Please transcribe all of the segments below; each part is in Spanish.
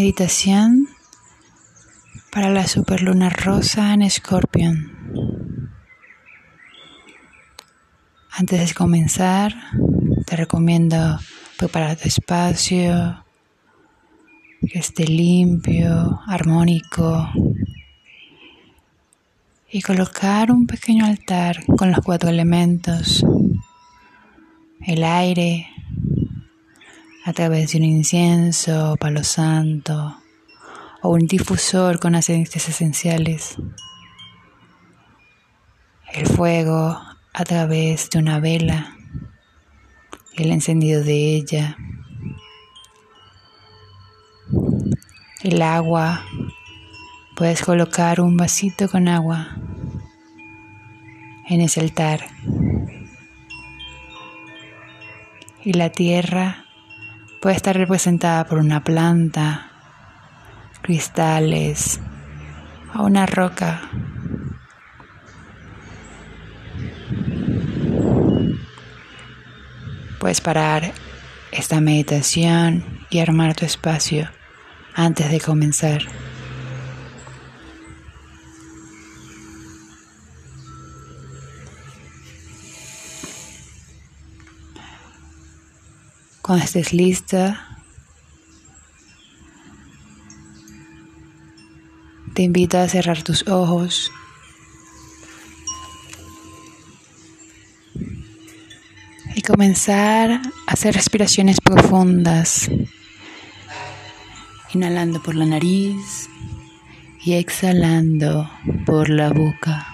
Meditación para la superluna rosa en Escorpión. Antes de comenzar, te recomiendo preparar tu espacio, que esté limpio, armónico, y colocar un pequeño altar con los cuatro elementos, el aire, a través de un incienso, palo santo o un difusor con aceites esenciales. El fuego a través de una vela, el encendido de ella. El agua, puedes colocar un vasito con agua en ese altar. Y la tierra Puede estar representada por una planta, cristales o una roca. Puedes parar esta meditación y armar tu espacio antes de comenzar. Cuando estés lista, te invito a cerrar tus ojos. Y comenzar a hacer respiraciones profundas, inhalando por la nariz y exhalando por la boca.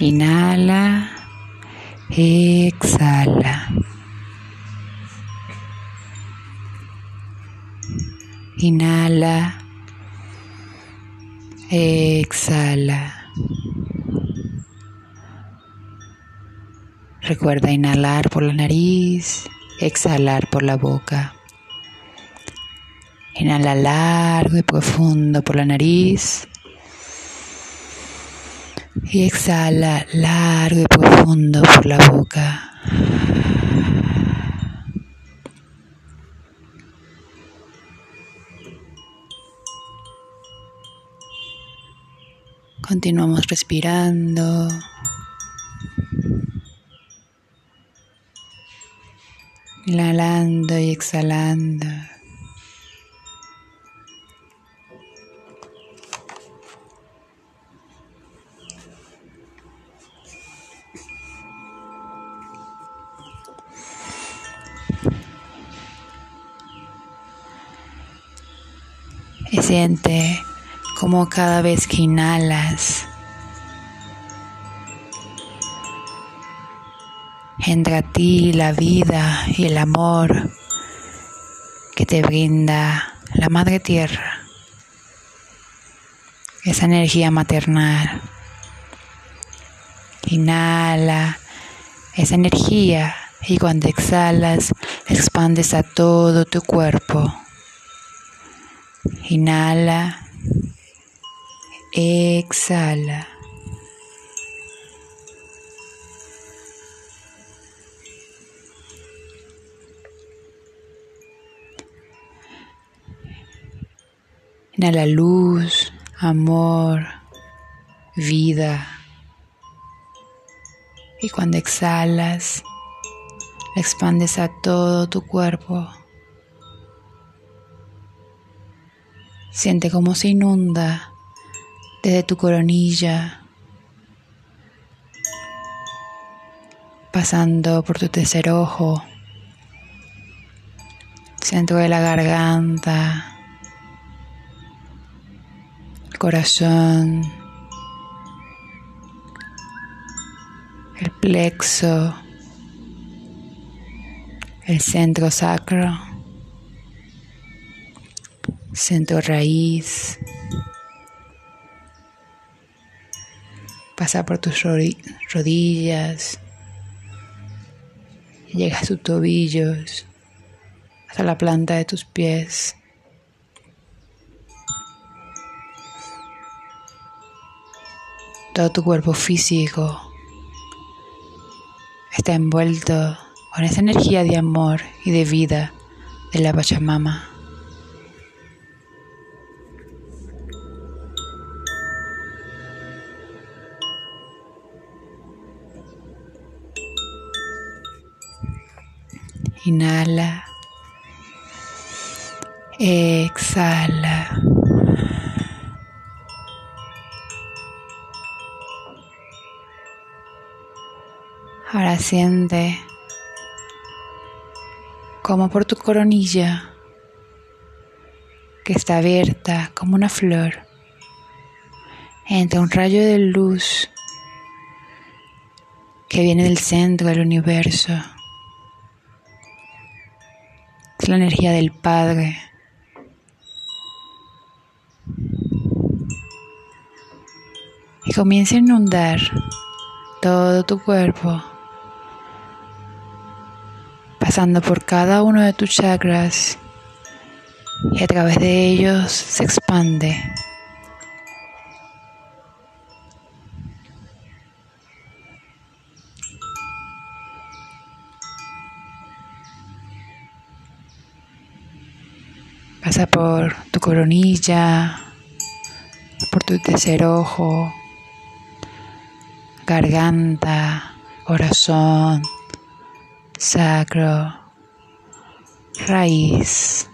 Inhala, exhala. Inhala, exhala. Recuerda inhalar por la nariz, exhalar por la boca. Inhala largo y profundo por la nariz. Y exhala largo y profundo por la boca. Continuamos respirando. Inhalando y exhalando. Siente como cada vez que inhalas, entra a ti la vida y el amor que te brinda la Madre Tierra, esa energía maternal. Inhala esa energía y cuando exhalas expandes a todo tu cuerpo. Inhala, exhala. Inhala luz, amor, vida. Y cuando exhalas, expandes a todo tu cuerpo. Siente cómo se inunda desde tu coronilla, pasando por tu tercer ojo, centro de la garganta, el corazón, el plexo, el centro sacro centro raíz, pasa por tus rodillas, Llega a tus tobillos, hasta la planta de tus pies. Todo tu cuerpo físico está envuelto con esa energía de amor y de vida de la Pachamama. Inhala. Exhala. Ahora siente como por tu coronilla que está abierta como una flor entra un rayo de luz que viene del centro del universo. La energía del Padre. Y comienza a inundar todo tu cuerpo pasando por cada uno de tus chakras y a través de ellos se expande. Pasa por tu coronilla, por tu tercer ojo, garganta, corazón, sacro, raíz,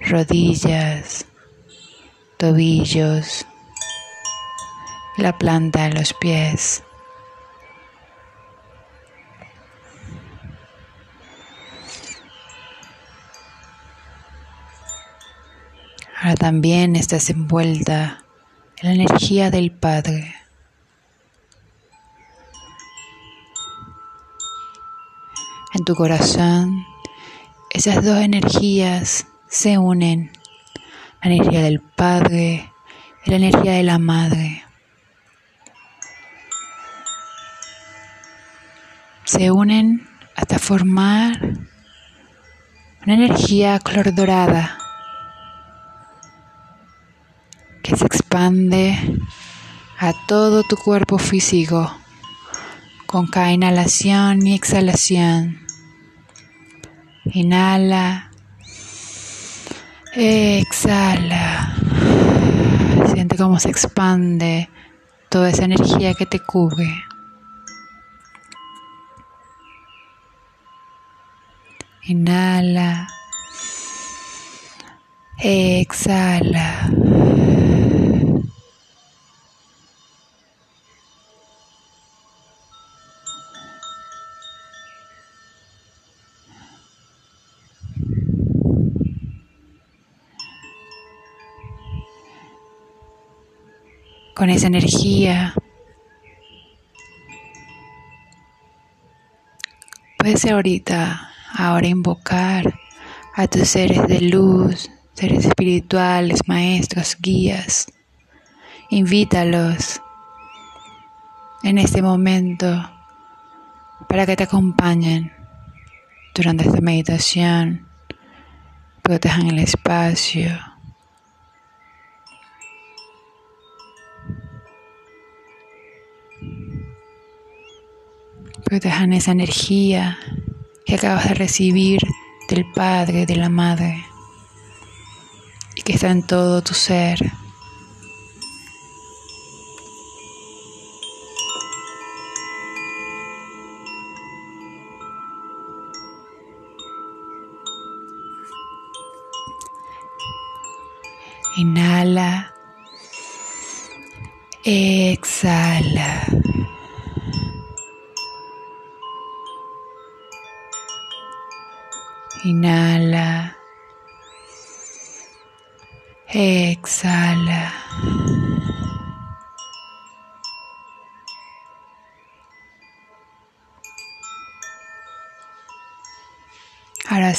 rodillas, tobillos, la planta de los pies. También estás envuelta en la energía del Padre. en tu corazón, esas dos energías se unen. La energía del Padre y la energía de la Madre. Se unen hasta formar una energía color dorada se expande a todo tu cuerpo físico con cada inhalación y exhalación. Inhala. Exhala. Siente cómo se expande toda esa energía que te cubre. Inhala. Exhala. con esa energía. Puedes ahorita, ahora invocar a tus seres de luz, seres espirituales, maestros, guías. Invítalos en este momento para que te acompañen durante esta meditación, protejan el espacio Protejan esa energía que acabas de recibir del Padre, de la Madre, que está en todo tu ser.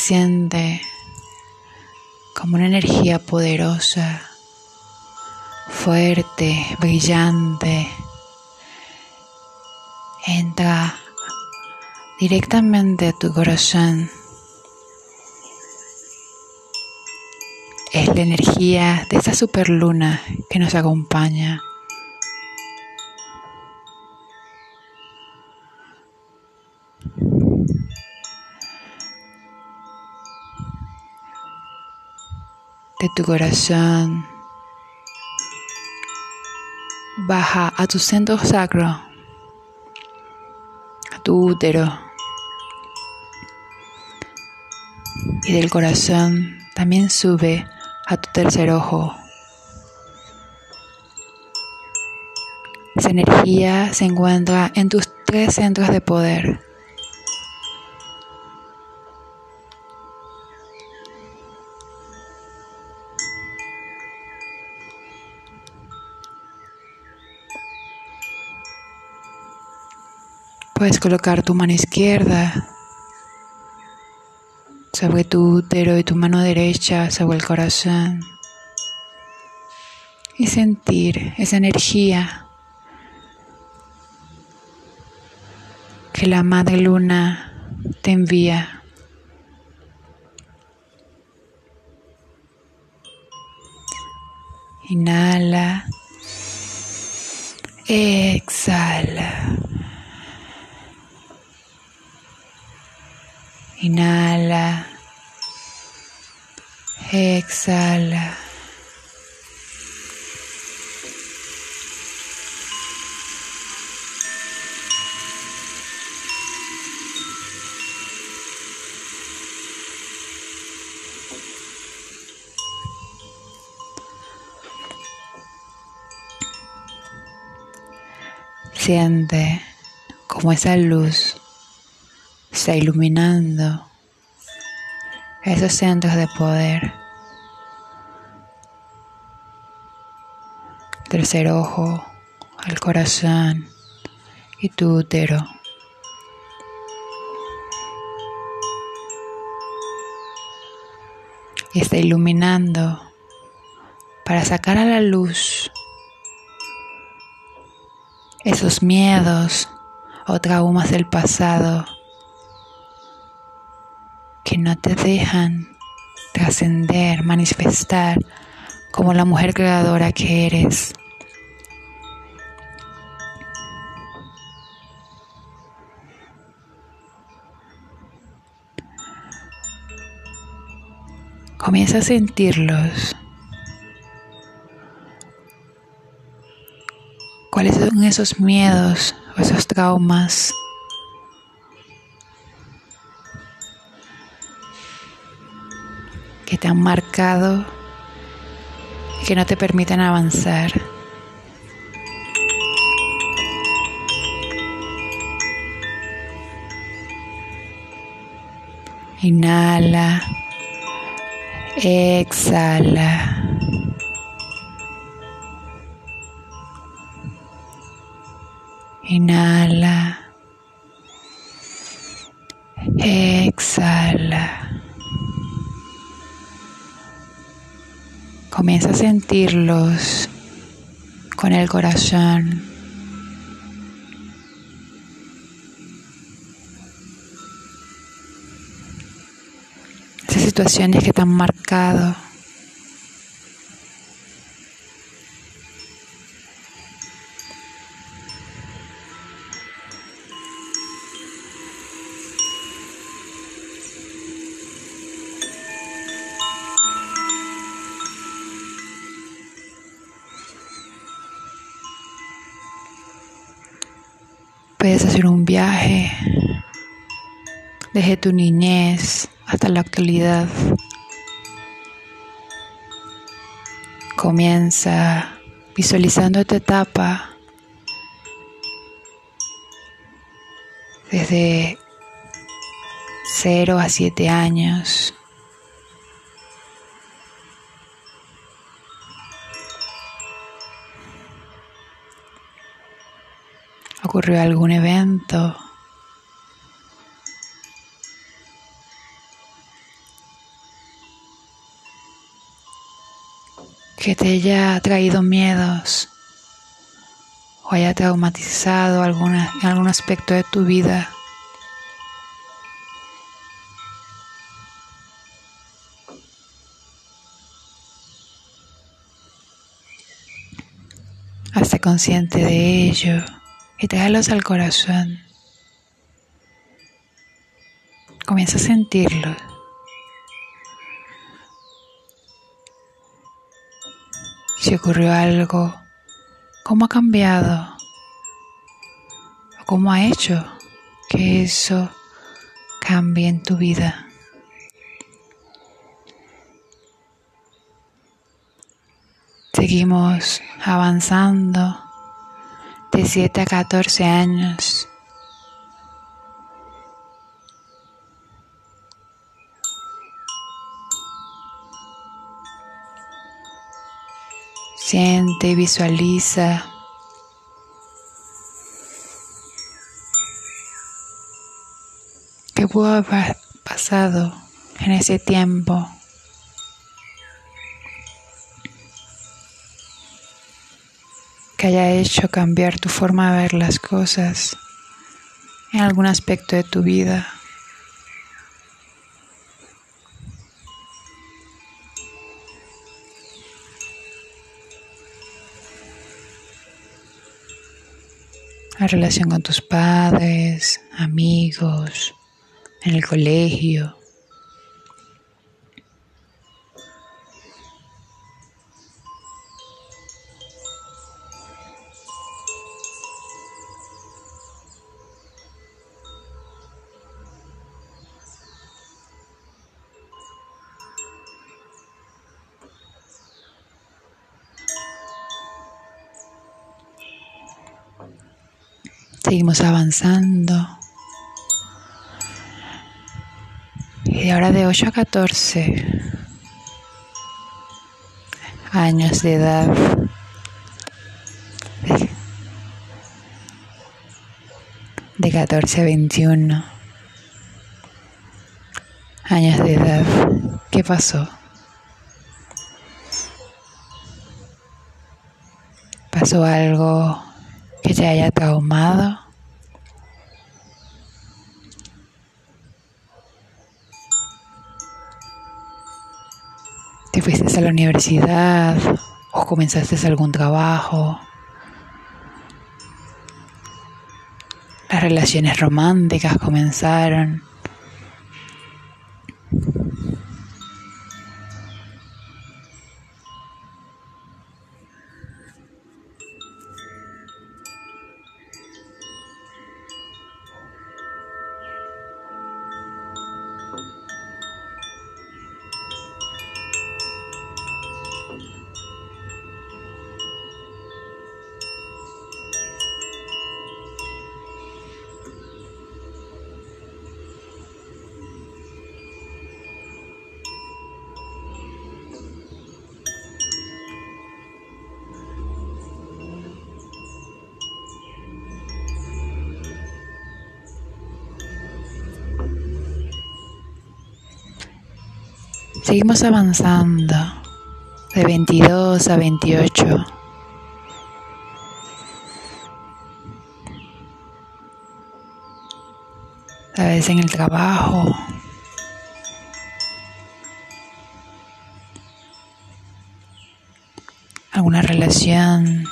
Siente como una energía poderosa, fuerte, brillante, entra directamente a tu corazón. Es la energía de esa superluna que nos acompaña. De tu corazón baja a tu centro sacro, a tu útero. y del corazón también sube a tu tercer ojo. Esa energía se encuentra en tus tres centros de poder. Puedes colocar tu mano izquierda sobre tu útero y tu mano derecha sobre el corazón y sentir esa energía que la Madre Luna te envía. Inhala, exhala. Inhala. Exhala. Siente como esa luz está iluminando esos centros de poder. Tercer ojo, al corazón y tu útero. Y está iluminando para sacar a la luz esos miedos o traumas del pasado no te dejan trascender, manifestar como la mujer creadora que eres. Comienza a sentirlos. ¿Cuáles son esos miedos o esos traumas? Te han marcado y que no te permiten avanzar. Inhala, exhala. Inhala, exhala. Comienza a sentirlos con el corazón. Esas situaciones que te han marcado. Viaje desde tu niñez hasta la actualidad. Comienza visualizando esta etapa desde 0 a 7 años. ocurrió algún evento. que te haya traído miedos o haya traumatizado alguna, algún aspecto de tu vida. Hazte consciente de ello y tráelos al corazón. Comienza a sentirlos. Si ocurrió algo, ¿cómo ha cambiado? ¿O cómo ha hecho que eso cambie en tu vida? Seguimos avanzando de 7 a 14 años. Siente visualiza qué pudo haber pasado en ese tiempo. Que haya hecho cambiar tu forma de ver las cosas en algún aspecto de tu vida. La relación con tus padres, amigos, en el colegio. Seguimos avanzando. Y ahora de 8 a 14 años de edad. De 14 a 21 años de edad. ¿Qué pasó? ¿Pasó algo que te haya traumado. Te fuiste a la universidad o comenzaste algún trabajo. Las relaciones románticas comenzaron. Seguimos avanzando de 22 a 28. A veces en el trabajo. Alguna relación.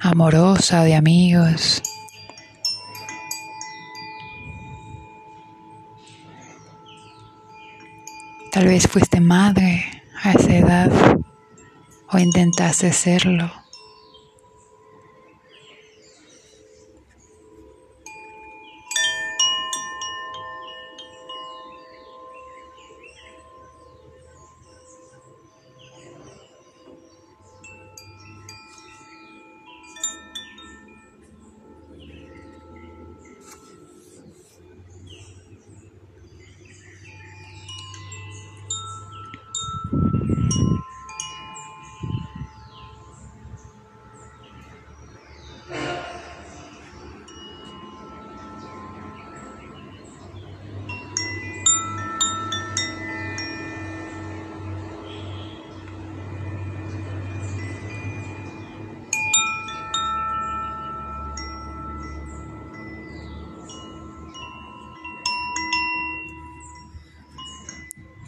amorosa de amigos. Tal vez fuiste madre a esa edad o intentaste serlo.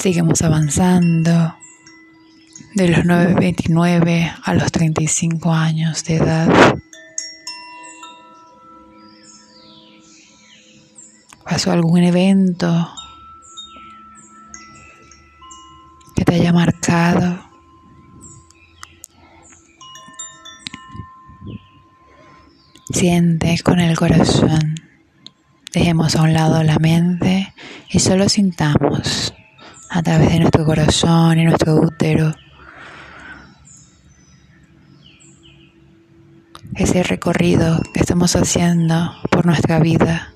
Seguimos avanzando de los 9.29 a los 35 años de edad. ¿Pasó algún evento que te haya marcado? Siente con el corazón. Dejemos a un lado la mente y solo sintamos a través de nuestro corazón y nuestro útero ese recorrido que estamos haciendo por nuestra vida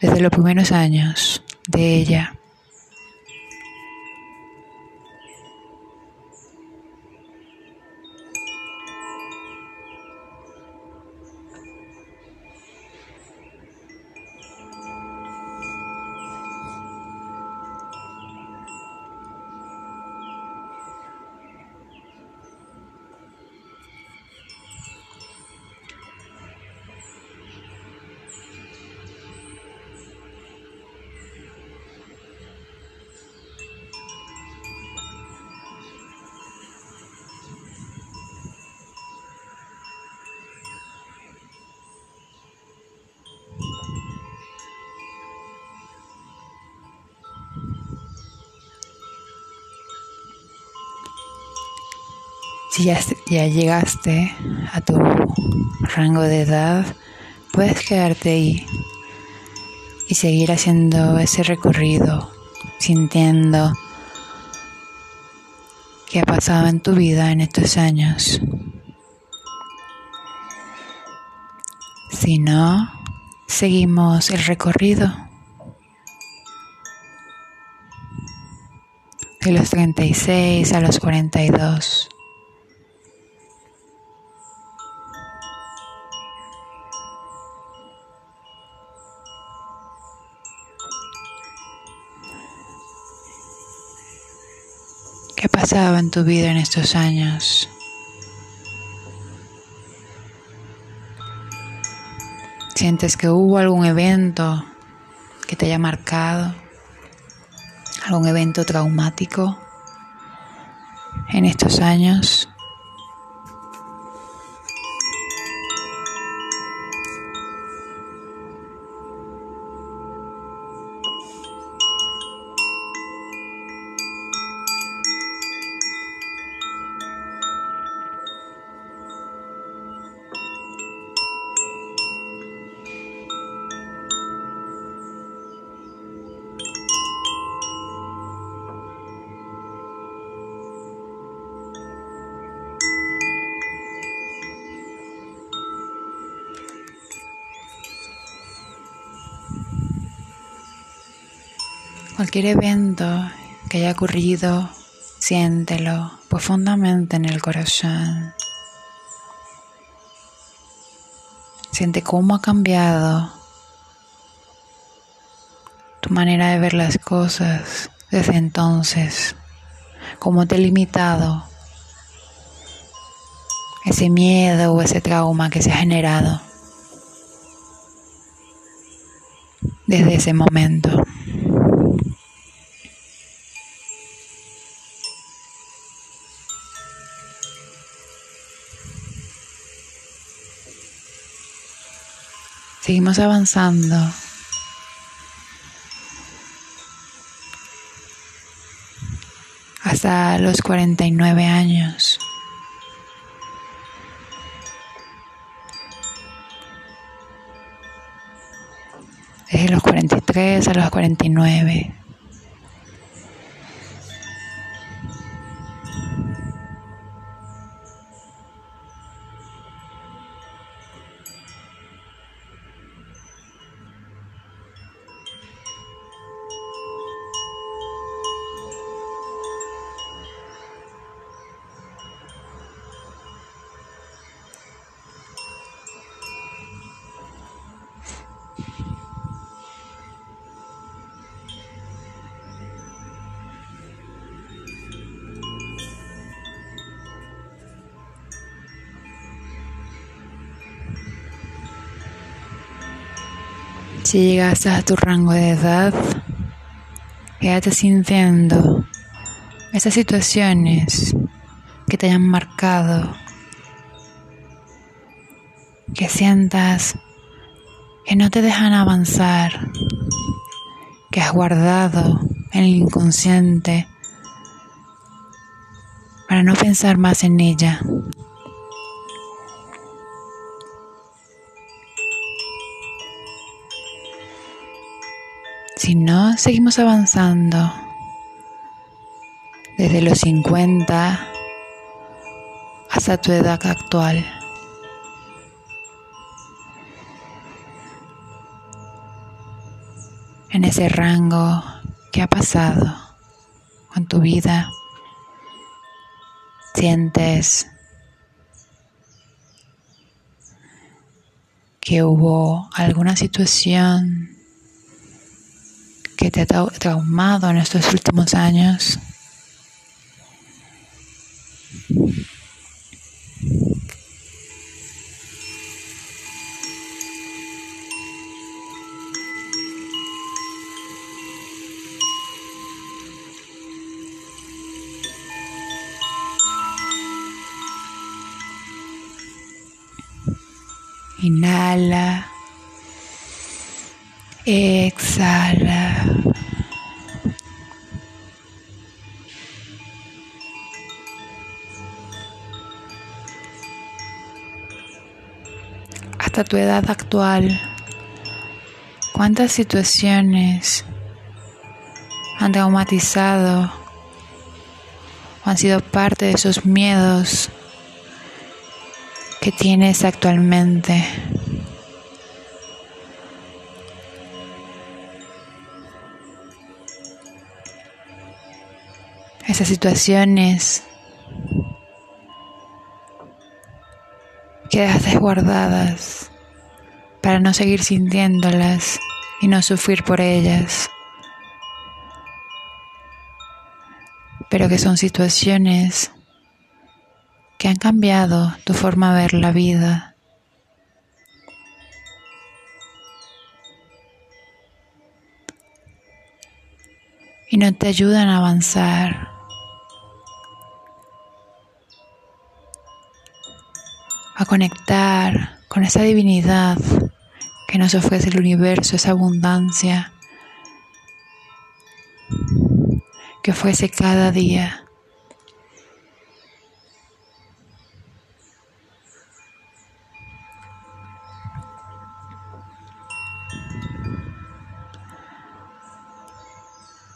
desde los primeros años de ella. Si ya, llegaste a tu rango de edad, puedes quedarte ahí y seguir haciendo ese recorrido, sintiendo qué ha pasado en tu vida en estos años. Si no, seguimos el recorrido de los 36 a los 42. En tu vida en estos años? ¿Sientes que hubo algún evento que te haya marcado? ¿Algún evento traumático en estos años? Cualquier evento que haya ocurrido, siéntelo profundamente en el corazón. Siente cómo ha cambiado tu manera de ver las cosas desde entonces, cómo te ha limitado ese miedo o ese trauma que se ha generado desde ese momento. Seguimos avanzando. Hasta los 49 años. Desde los 43 a los 49. Si llegaste a tu rango de edad, quédate sintiendo esas situaciones que te hayan marcado, que sientas que no te dejan avanzar, que has guardado en el inconsciente para no pensar más en ella. Si no, seguimos avanzando desde los 50 hasta tu edad actual. En ese rango que ha pasado con tu vida, sientes que hubo alguna situación que te ha traumado en estos últimos años. Inhala. Exhala. Hasta tu edad actual, ¿cuántas situaciones han traumatizado o han sido parte de esos miedos que tienes actualmente? Esas situaciones que dejas guardadas para no seguir sintiéndolas y no sufrir por ellas, pero que son situaciones que han cambiado tu forma de ver la vida. Y no te ayudan a avanzar. A conectar con esa divinidad que nos ofrece el universo, esa abundancia que ofrece cada día.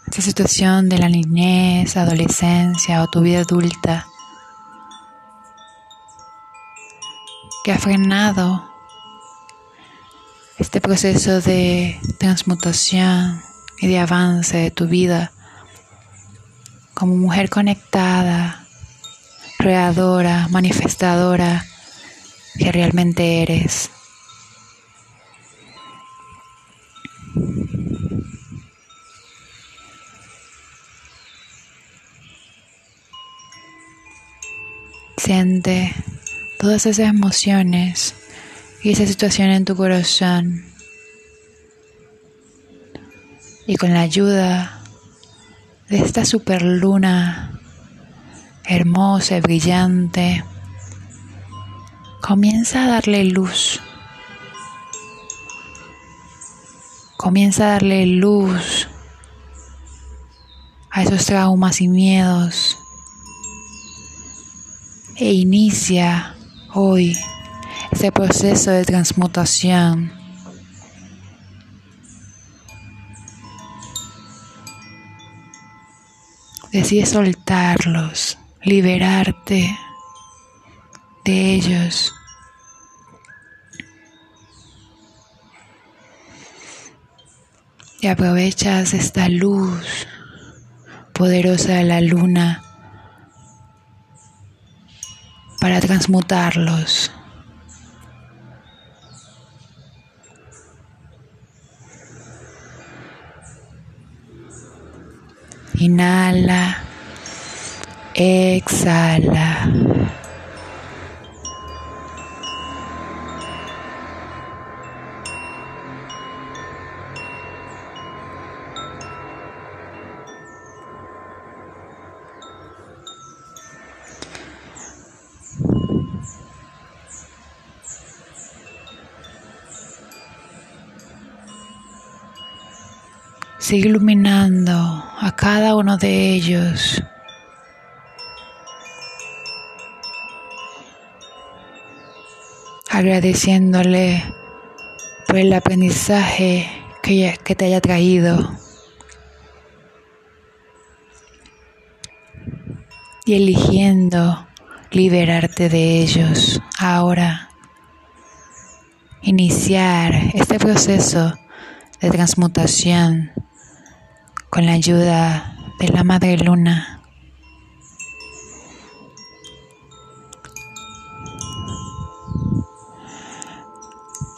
Esta situación de la niñez, adolescencia o tu vida adulta que ha frenado este proceso de transmutación y de avance de tu vida como mujer conectada, creadora, manifestadora que realmente eres. Siente todas esas emociones y esa situación en tu corazón. Y con la ayuda de esta superluna hermosa y brillante, comienza a darle luz. Comienza a darle luz a esos traumas y miedos e inicia hoy este proceso de transmutación. Decide soltarlos, liberarte de ellos. Y aprovechas esta luz poderosa de la luna para transmutarlos. Inhala, exhala. Sigue iluminando a cada uno de ellos. Agradeciéndole por el aprendizaje que, te haya traído. Y eligiendo liberarte de ellos ahora. Iniciar este proceso de transmutación con la ayuda de la Madre Luna.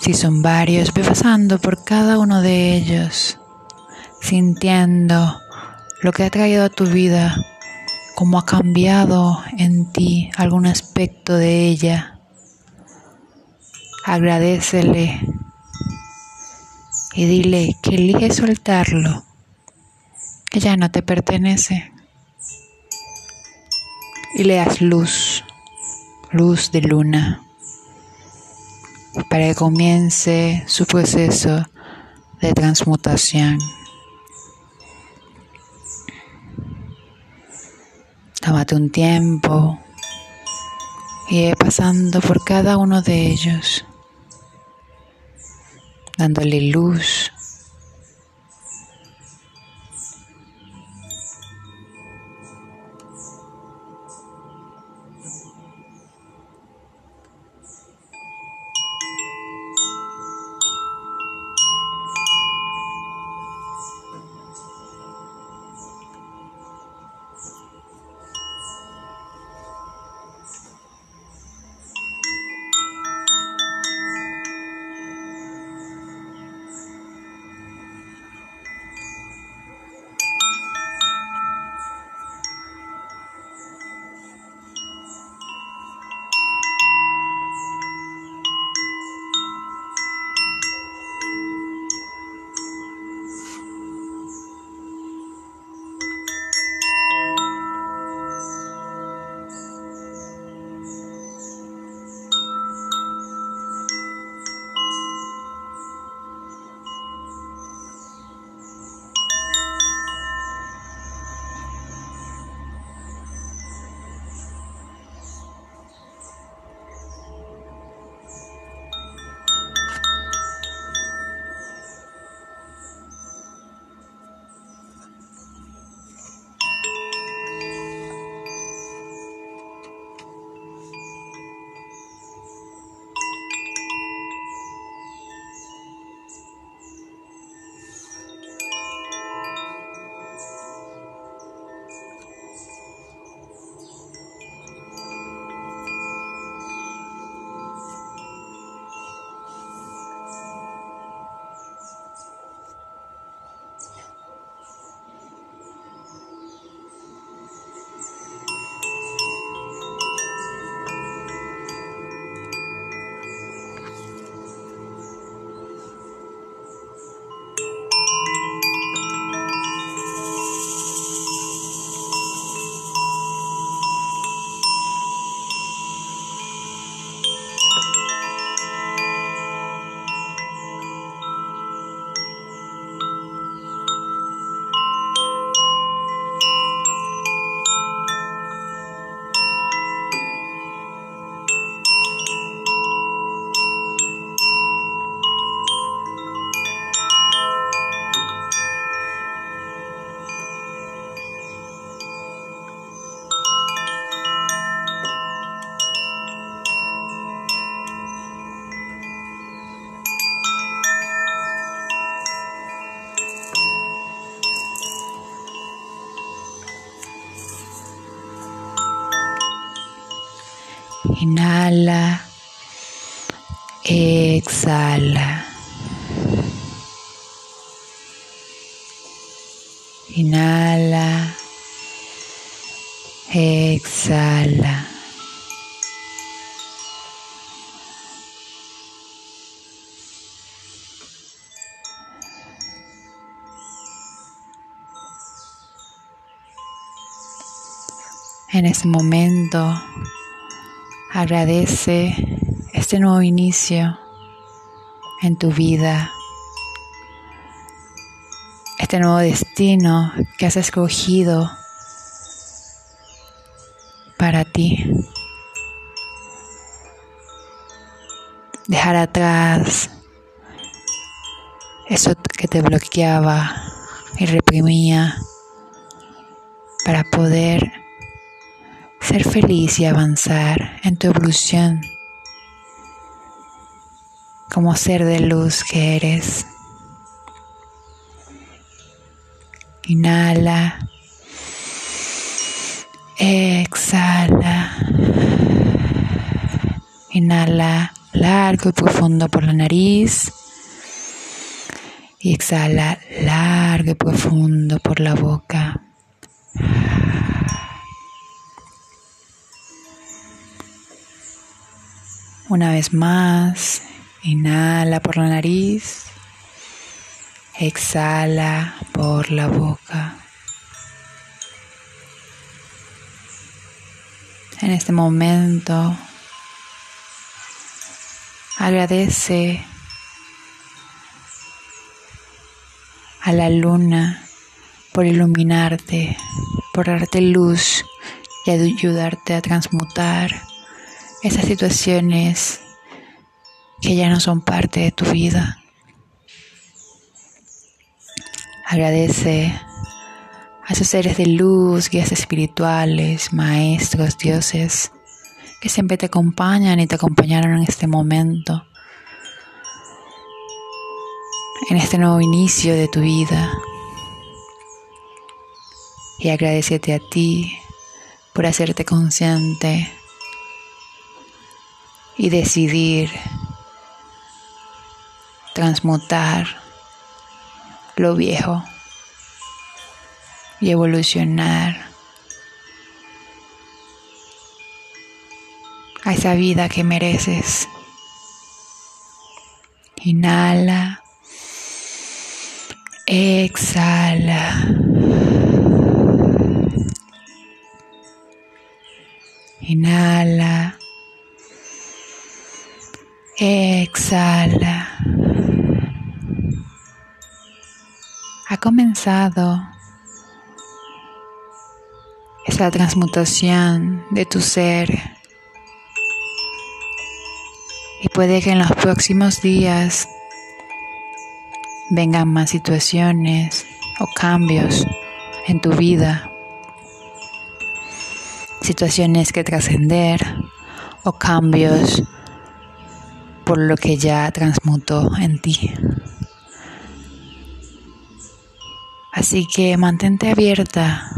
Si son varios, ve pasando por cada uno de ellos, sintiendo lo que ha traído a tu vida, cómo ha cambiado en ti algún aspecto de ella. Agradecele y dile que elige soltarlo ya no te pertenece. Y le das luz, luz de luna, para que comience su proceso de transmutación. Tómate un tiempo y pasando por cada uno de ellos, dándole luz Inhala. Exhala. Inhala. Exhala. En ese momento Agradece este nuevo inicio en tu vida, este nuevo destino que has escogido para ti. Dejar atrás eso que te bloqueaba y reprimía para poder ser feliz y avanzar en tu evolución como ser de luz que eres. Inhala. Exhala. Inhala largo y profundo por la nariz. Y exhala largo y profundo por la boca. Una vez más, inhala por la nariz, exhala por la boca. En este momento, agradece a la luna por iluminarte, por darte luz y ayudarte a transmutar esas situaciones que ya no son parte de tu vida. Agradece a esos seres de luz, guías espirituales, maestros, dioses, que siempre te acompañan y te acompañaron en este momento, en este nuevo inicio de tu vida. Y agradecete a ti por hacerte consciente y decidir transmutar lo viejo y evolucionar a esa vida que mereces. Inhala, exhala. Inhala. Exhala. Ha comenzado. Esa transmutación de tu ser. Y puede que en los próximos días vengan más situaciones o cambios en tu vida, situaciones que trascender o cambios por lo que ya transmutó en ti. Así que mantente abierta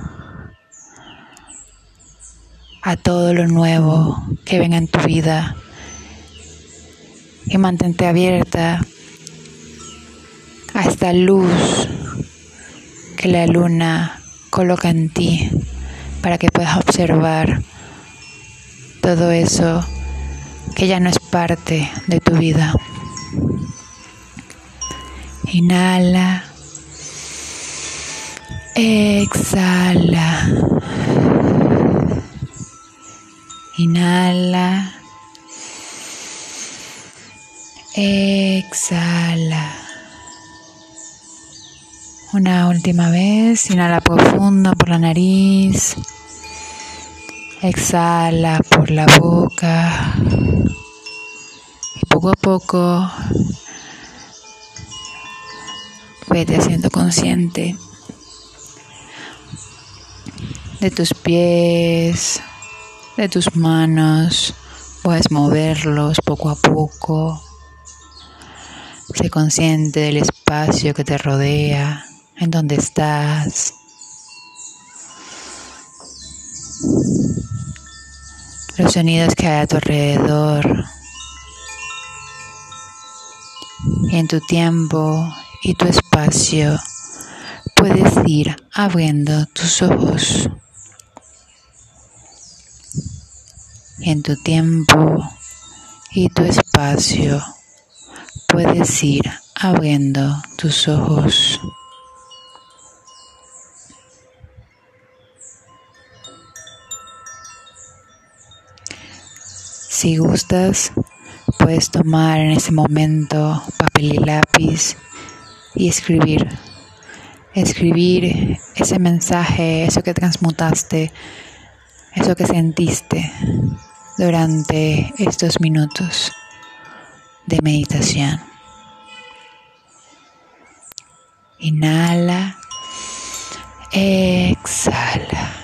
a todo lo nuevo que venga en tu vida y mantente abierta a esta luz que la luna coloca en ti para que puedas observar todo eso que ya no es parte de tu vida. Inhala. Exhala. Inhala. Exhala. Una última vez, inhala profundo por la nariz. Exhala por la boca. Y poco a poco vete haciendo consciente de tus pies, de tus manos. Puedes moverlos poco a poco. Sé consciente del espacio que te rodea, en donde estás. Los sonidos que hay a tu alrededor. En tu tiempo y tu espacio puedes ir abriendo tus ojos. En tu tiempo y tu espacio puedes ir abriendo tus ojos. Si gustas, puedes tomar en ese momento papel y lápiz y escribir escribir ese mensaje, eso que transmutaste, eso que sentiste durante estos minutos de meditación. Inhala, exhala.